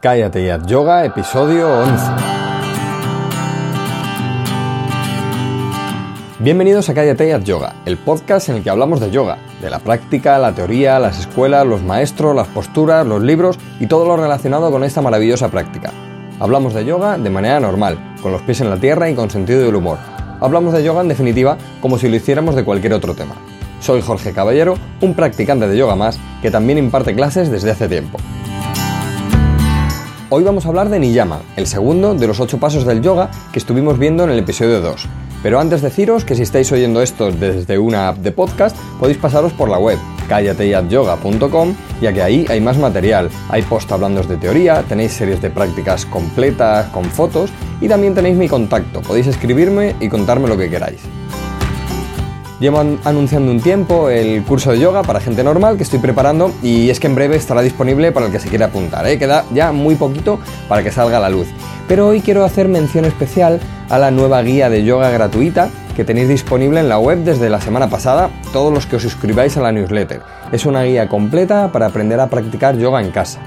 Cállate y yoga, episodio 11. Bienvenidos a Cállate y yoga, el podcast en el que hablamos de yoga, de la práctica, la teoría, las escuelas, los maestros, las posturas, los libros y todo lo relacionado con esta maravillosa práctica. Hablamos de yoga de manera normal, con los pies en la tierra y con sentido del humor. Hablamos de yoga en definitiva como si lo hiciéramos de cualquier otro tema. Soy Jorge Caballero, un practicante de yoga más que también imparte clases desde hace tiempo. Hoy vamos a hablar de Niyama, el segundo de los ocho pasos del yoga que estuvimos viendo en el episodio 2. Pero antes deciros que si estáis oyendo esto desde una app de podcast, podéis pasaros por la web callateyatyoga.com ya que ahí hay más material. Hay post hablando de teoría, tenéis series de prácticas completas con fotos y también tenéis mi contacto. Podéis escribirme y contarme lo que queráis. Llevo anunciando un tiempo el curso de yoga para gente normal que estoy preparando y es que en breve estará disponible para el que se quiera apuntar. ¿eh? Queda ya muy poquito para que salga a la luz. Pero hoy quiero hacer mención especial a la nueva guía de yoga gratuita que tenéis disponible en la web desde la semana pasada, todos los que os suscribáis a la newsletter. Es una guía completa para aprender a practicar yoga en casa.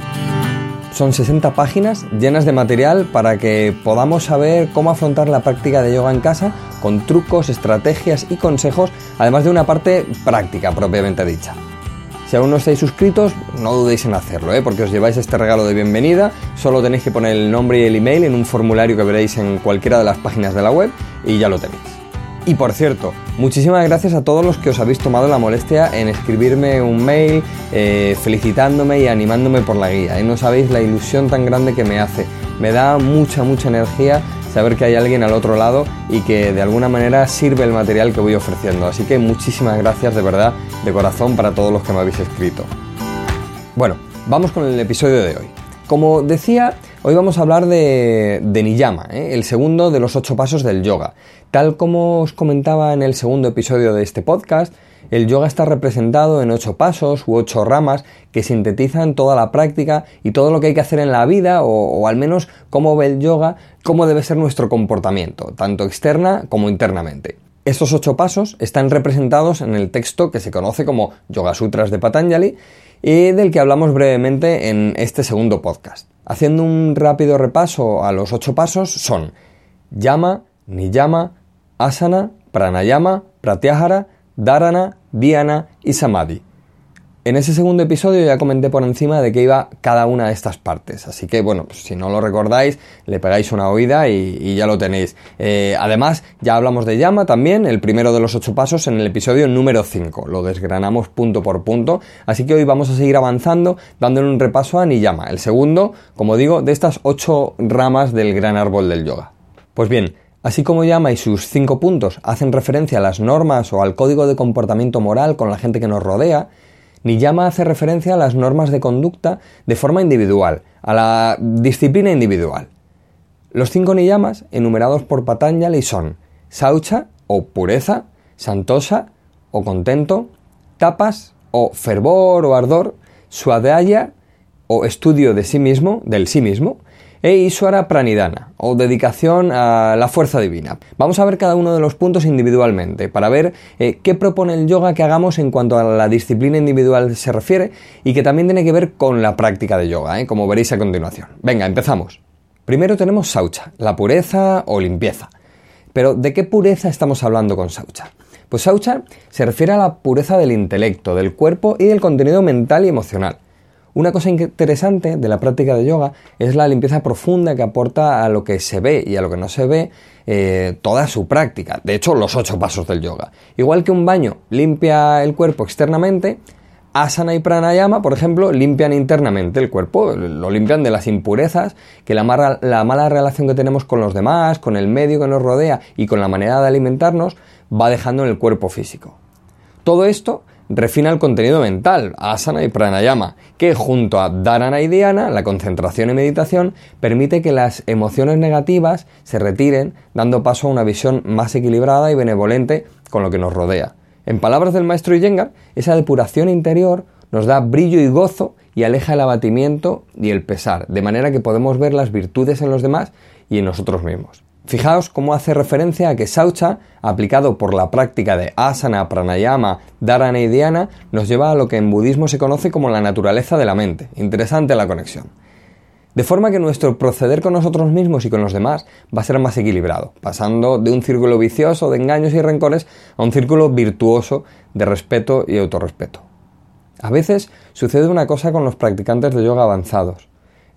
Son 60 páginas llenas de material para que podamos saber cómo afrontar la práctica de yoga en casa con trucos, estrategias y consejos, además de una parte práctica propiamente dicha. Si aún no estáis suscritos, no dudéis en hacerlo, ¿eh? porque os lleváis este regalo de bienvenida. Solo tenéis que poner el nombre y el email en un formulario que veréis en cualquiera de las páginas de la web y ya lo tenéis. Y por cierto, muchísimas gracias a todos los que os habéis tomado la molestia en escribirme un mail eh, felicitándome y animándome por la guía. Y no sabéis la ilusión tan grande que me hace. Me da mucha, mucha energía saber que hay alguien al otro lado y que de alguna manera sirve el material que voy ofreciendo. Así que muchísimas gracias de verdad, de corazón, para todos los que me habéis escrito. Bueno, vamos con el episodio de hoy. Como decía, hoy vamos a hablar de, Niyama, ¿eh? el segundo de los ocho pasos del yoga. Tal como os comentaba en el segundo episodio de este podcast, el yoga está representado en ocho pasos u ocho ramas que sintetizan toda la práctica y todo lo que hay que hacer en la vida o, al menos cómo ve el yoga, cómo debe ser nuestro comportamiento, tanto externa como internamente. Estos ocho pasos están representados en el texto que se conoce como Yoga Sutras de Patanjali y del que hablamos brevemente en este segundo podcast. Haciendo un rápido repaso a los ocho pasos son Yama, Niyama, Asana, Pranayama, Pratyahara, Dharana, Dhyana y Samadhi. En ese segundo episodio ya comenté por encima de qué iba cada una de estas partes, así que bueno, pues si no lo recordáis, le pegáis una oída y, ya lo tenéis. Eh, además, ya hablamos de llama también, el primero de los ocho pasos, en el episodio número 5. Lo desgranamos punto por punto, así que hoy vamos a seguir avanzando dándole un repaso a Niyama, el segundo, como digo, de estas ocho ramas del gran árbol del yoga. Pues bien, Así como Yama y sus cinco puntos hacen referencia a las normas o al código de comportamiento moral con la gente que nos rodea, Niyama hace referencia a las normas de conducta de forma individual, a la disciplina individual. Los cinco niyamas enumerados por Patanjali son Saucha o pureza, Santosa o contento, Tapas o fervor o ardor, Swadhyaya o estudio de sí mismo, del sí mismo, e Iswara Pranidhana, o dedicación a la fuerza divina. Vamos a ver cada uno de los puntos individualmente, para ver eh, qué propone el yoga que hagamos en cuanto a la disciplina individual se refiere, y que también tiene que ver con la práctica de yoga, eh, como veréis a continuación. Venga, empezamos. Primero tenemos Saucha, la pureza o limpieza. Pero ¿de qué pureza estamos hablando con Saucha? Pues Saucha se refiere a la pureza del intelecto, del cuerpo y del contenido mental y emocional. Una cosa interesante de la práctica de yoga es la limpieza profunda que aporta a lo que se ve y a lo que no se ve eh, toda su práctica. De hecho, los ocho pasos del yoga. Igual que un baño limpia el cuerpo externamente, asana y pranayama, por ejemplo, limpian internamente el cuerpo, lo limpian de las impurezas que la, la mala relación que tenemos con los demás, con el medio que nos rodea y con la manera de alimentarnos va dejando en el cuerpo físico. Todo esto refina el contenido mental, asana y pranayama, que junto a dharana y dhyana, la concentración y meditación, permite que las emociones negativas se retiren, dando paso a una visión más equilibrada y benevolente con lo que nos rodea. En palabras del maestro Iyengar, esa depuración interior nos da brillo y gozo y aleja el abatimiento y el pesar, de manera que podemos ver las virtudes en los demás y en nosotros mismos. Fijaos cómo hace referencia a que Saucha, aplicado por la práctica de asana, pranayama, dharana y dhyana, nos lleva a lo que en budismo se conoce como la naturaleza de la mente. Interesante la conexión. De forma que nuestro proceder con nosotros mismos y con los demás va a ser más equilibrado, pasando de un círculo vicioso de engaños y rencores a un círculo virtuoso de respeto y autorrespeto. A veces sucede una cosa con los practicantes de yoga avanzados.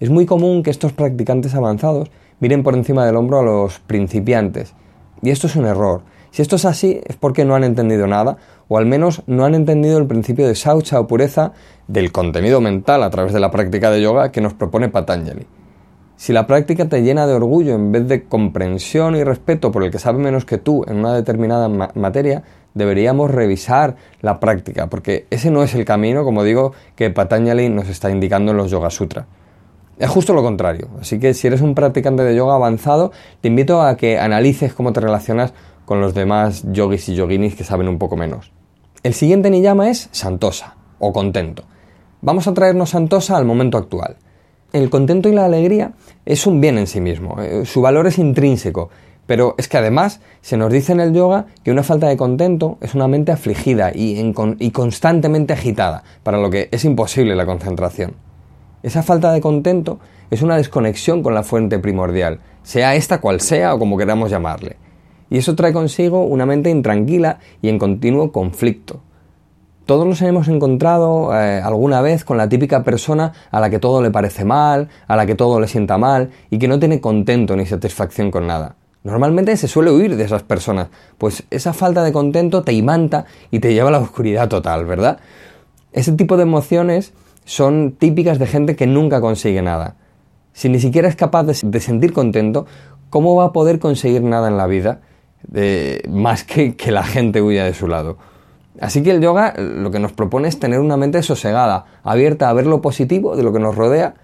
Es muy común que estos practicantes avanzados miren por encima del hombro a los principiantes. Y esto es un error. Si esto es así es porque no han entendido nada, o al menos no han entendido el principio de saucha o pureza del contenido mental a través de la práctica de yoga que nos propone Patanjali. Si la práctica te llena de orgullo en vez de comprensión y respeto por el que sabe menos que tú en una determinada materia, deberíamos revisar la práctica, porque ese no es el camino, como digo, que Patanjali nos está indicando en los Yoga Sutra. Es justo lo contrario. Así que si eres un practicante de yoga avanzado, te invito a que analices cómo te relacionas con los demás yogis y yoginis que saben un poco menos. El siguiente niyama es santosa o contento. Vamos a traernos santosa al momento actual. El contento y la alegría es un bien en sí mismo, eh, su valor es intrínseco, pero es que además se nos dice en el yoga que una falta de contento es una mente afligida y, y constantemente agitada, para lo que es imposible la concentración. Esa falta de contento es una desconexión con la fuente primordial, sea esta cual sea o como queramos llamarle. Y eso trae consigo una mente intranquila y en continuo conflicto. Todos nos hemos encontrado eh, alguna vez con la típica persona a la que todo le parece mal, a la que todo le sienta mal y que no tiene contento ni satisfacción con nada. Normalmente se suele huir de esas personas, pues esa falta de contento te imanta y te lleva a la oscuridad total, ¿verdad? Ese tipo de emociones son típicas de gente que nunca consigue nada. Si ni siquiera es capaz de, sentir contento, ¿cómo va a poder conseguir nada en la vida más que que la gente huya de su lado? Así que el yoga lo que nos propone es tener una mente sosegada, abierta a ver lo positivo de lo que nos rodea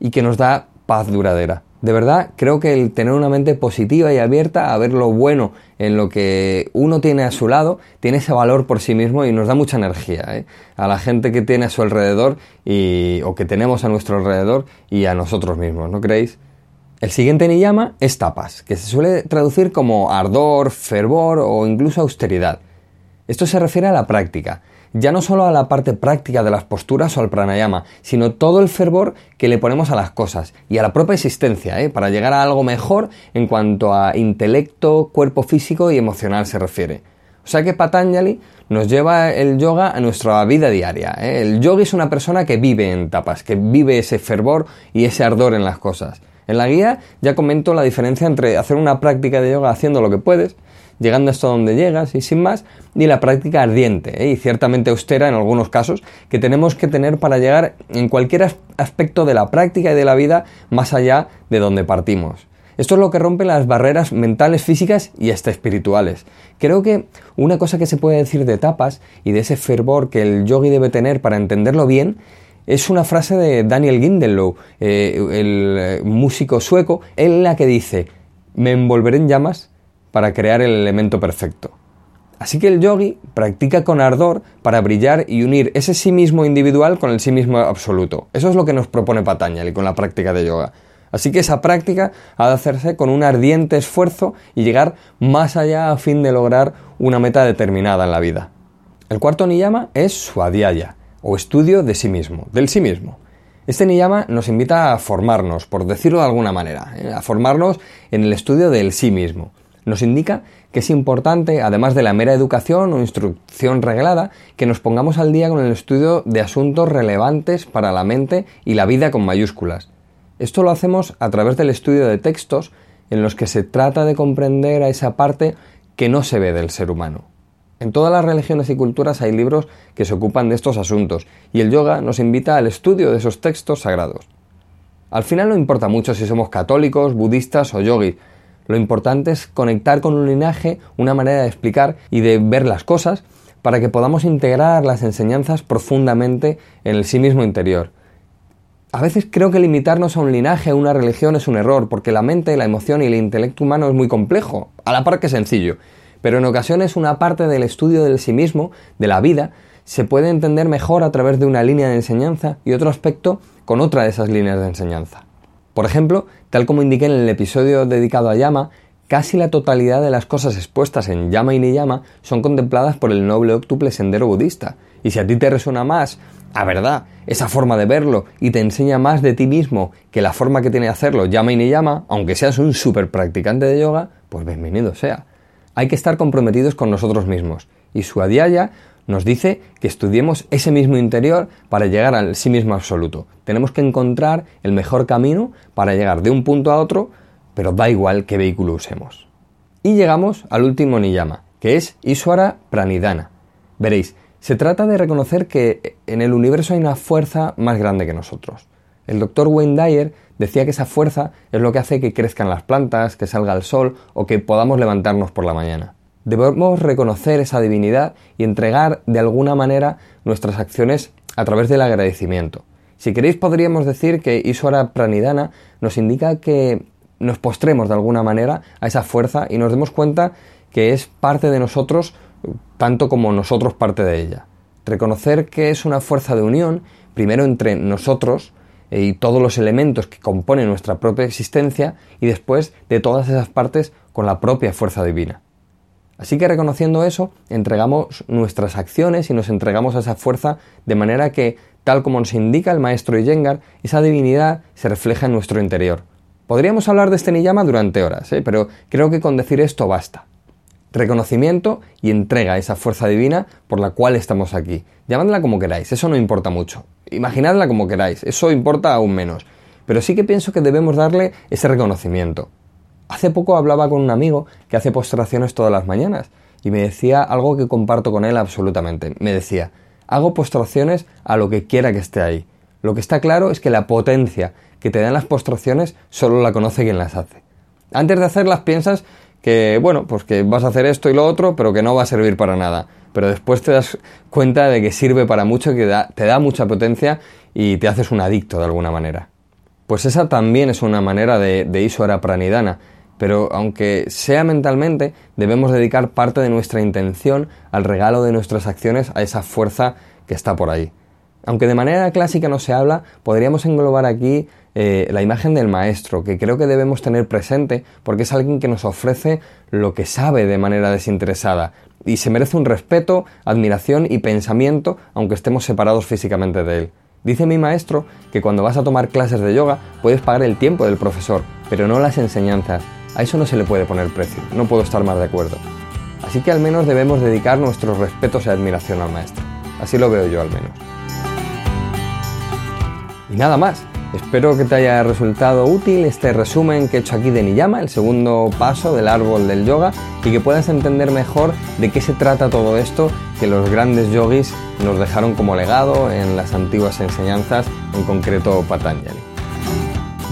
y que nos da paz duradera. De verdad, creo que el tener una mente positiva y abierta a ver lo bueno en lo que uno tiene a su lado, tiene ese valor por sí mismo y nos da mucha energía ¿eh? a la gente que tiene a su alrededor y, o que tenemos a nuestro alrededor y a nosotros mismos, ¿no creéis? El siguiente niyama es tapas, que se suele traducir como ardor, fervor o incluso austeridad. Esto se refiere a la práctica, ya no solo a la parte práctica de las posturas o al pranayama, sino todo el fervor que le ponemos a las cosas y a la propia existencia, ¿eh? para llegar a algo mejor en cuanto a intelecto, cuerpo físico y emocional se refiere. O sea que Patanjali nos lleva el yoga a nuestra vida diaria. ¿eh? El yogi es una persona que vive en tapas, que vive ese fervor y ese ardor en las cosas. En la guía ya comento la diferencia entre hacer una práctica de yoga haciendo lo que puedes llegando hasta donde llegas y sin más, y la práctica ardiente ¿eh? y ciertamente austera en algunos casos que tenemos que tener para llegar en cualquier aspecto de la práctica y de la vida más allá de donde partimos. Esto es lo que rompe las barreras mentales, físicas y hasta espirituales. Creo que una cosa que se puede decir de tapas y de ese fervor que el yogi debe tener para entenderlo bien es una frase de Daniel Gindelow, eh, el eh, músico sueco, en la que dice, me envolveré en llamas para crear el elemento perfecto. Así que el yogi practica con ardor para brillar y unir ese sí mismo individual con el sí mismo absoluto. Eso es lo que nos propone Patanjali con la práctica de yoga. Así que esa práctica ha de hacerse con un ardiente esfuerzo y llegar más allá a fin de lograr una meta determinada en la vida. El cuarto niyama es Swadhyaya, o estudio de sí mismo, del sí mismo. Este niyama nos invita a formarnos, por decirlo de alguna manera, ¿eh? a formarnos en el estudio del sí mismo nos indica que es importante, además de la mera educación o instrucción reglada, que nos pongamos al día con el estudio de asuntos relevantes para la mente y la vida con mayúsculas. Esto lo hacemos a través del estudio de textos en los que se trata de comprender a esa parte que no se ve del ser humano. En todas las religiones y culturas hay libros que se ocupan de estos asuntos, y el yoga nos invita al estudio de esos textos sagrados. Al final no importa mucho si somos católicos, budistas o yogis, lo importante es conectar con un linaje, una manera de explicar y de ver las cosas para que podamos integrar las enseñanzas profundamente en el sí mismo interior. A veces creo que limitarnos a un linaje, a una religión es un error, porque la mente, la emoción y el intelecto humano es muy complejo, a la par que sencillo. Pero en ocasiones una parte del estudio del sí mismo, de la vida, se puede entender mejor a través de una línea de enseñanza y otro aspecto con otra de esas líneas de enseñanza. Por ejemplo, tal como indiqué en el episodio dedicado a Yama, casi la totalidad de las cosas expuestas en Yama y Niyama son contempladas por el noble octuple sendero budista, Y si a ti te resuena más, a verdad, esa forma de verlo y te enseña más de ti mismo que la forma que tiene de hacerlo llama y ni llama, aunque seas un súper practicante de yoga, pues bienvenido sea. Hay que estar comprometidos con nosotros mismos. Y su adiaya nos dice que estudiemos ese mismo interior para llegar al sí mismo absoluto. Tenemos que encontrar el mejor camino para llegar de un punto a otro, pero da igual qué vehículo usemos. Y llegamos al último niyama, que es Iswara Pranidhana. Veréis, se trata de reconocer que en el universo hay una fuerza más grande que nosotros. El doctor Wayne Dyer decía que esa fuerza es lo que hace que crezcan las plantas, que salga el sol o que podamos levantarnos por la mañana. Debemos reconocer esa divinidad y entregar de alguna manera nuestras acciones a través del agradecimiento. Si queréis podríamos decir que Iswara Pranidhana nos indica que nos postremos de alguna manera a esa fuerza y nos demos cuenta que es parte de nosotros tanto como nosotros parte de ella. Reconocer que es una fuerza de unión, primero entre nosotros eh, y todos los elementos que componen nuestra propia existencia y después de todas esas partes con la propia fuerza divina. Así que reconociendo eso, entregamos nuestras acciones y nos entregamos a esa fuerza de manera que, tal como nos indica el maestro Iyengar, esa divinidad se refleja en nuestro interior. Podríamos hablar de este niyama durante horas, ¿eh? pero creo que con decir esto basta. Reconocimiento y entrega a esa fuerza divina por la cual estamos aquí. Llamadla como queráis, eso no importa mucho. Imaginadla como queráis, eso importa aún menos. Pero sí que pienso que debemos darle ese reconocimiento. Hace poco hablaba con un amigo que hace postraciones todas las mañanas y me decía algo que comparto con él absolutamente. Me decía, hago postraciones a lo que quiera que esté ahí. Lo que está claro es que la potencia que te dan las postraciones solo la conoce quien las hace. Antes de hacerlas piensas que, bueno, pues que vas a hacer esto y lo otro, pero que no va a servir para nada. Pero después te das cuenta de que sirve para mucho, que te da mucha potencia y te haces un adicto de alguna manera. Pues esa también es una manera de, de Iswara Pranidhana, pero aunque sea mentalmente, debemos dedicar parte de nuestra intención al regalo de nuestras acciones a esa fuerza que está por ahí. Aunque de manera clásica no se habla, podríamos englobar aquí eh, la imagen del maestro, que creo que debemos tener presente porque es alguien que nos ofrece lo que sabe de manera desinteresada y se merece un respeto, admiración y pensamiento aunque estemos separados físicamente de él. Dice mi maestro que cuando vas a tomar clases de yoga puedes pagar el tiempo del profesor, pero no las enseñanzas. A eso no se le puede poner precio, no puedo estar más de acuerdo. Así que al menos debemos dedicar nuestros respetos y admiración al maestro. Así lo veo yo al menos. Y nada más. Espero que te haya resultado útil este resumen que he hecho aquí de Niyama, el segundo paso del árbol del yoga, y que puedas entender mejor de qué se trata todo esto que los grandes yogis nos dejaron como legado en las antiguas enseñanzas, en concreto Patanjali.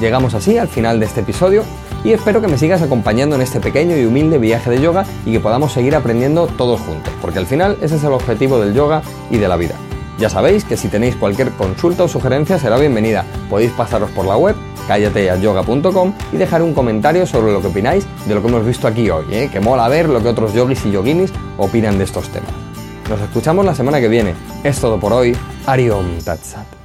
Llegamos así al final de este episodio y espero que me sigas acompañando en este pequeño y humilde viaje de yoga y que podamos seguir aprendiendo todos juntos, porque al final ese es el objetivo del yoga y de la vida. Ya sabéis que si tenéis cualquier consulta o sugerencia será bienvenida. Podéis pasaros por la web callateayoga.com y dejar un comentario sobre lo que opináis de lo que hemos visto aquí hoy, ¿eh? que mola ver lo que otros yogis y yoginis opinan de estos temas. Nos escuchamos la semana que viene. Es todo por hoy. Ariom Tatsat.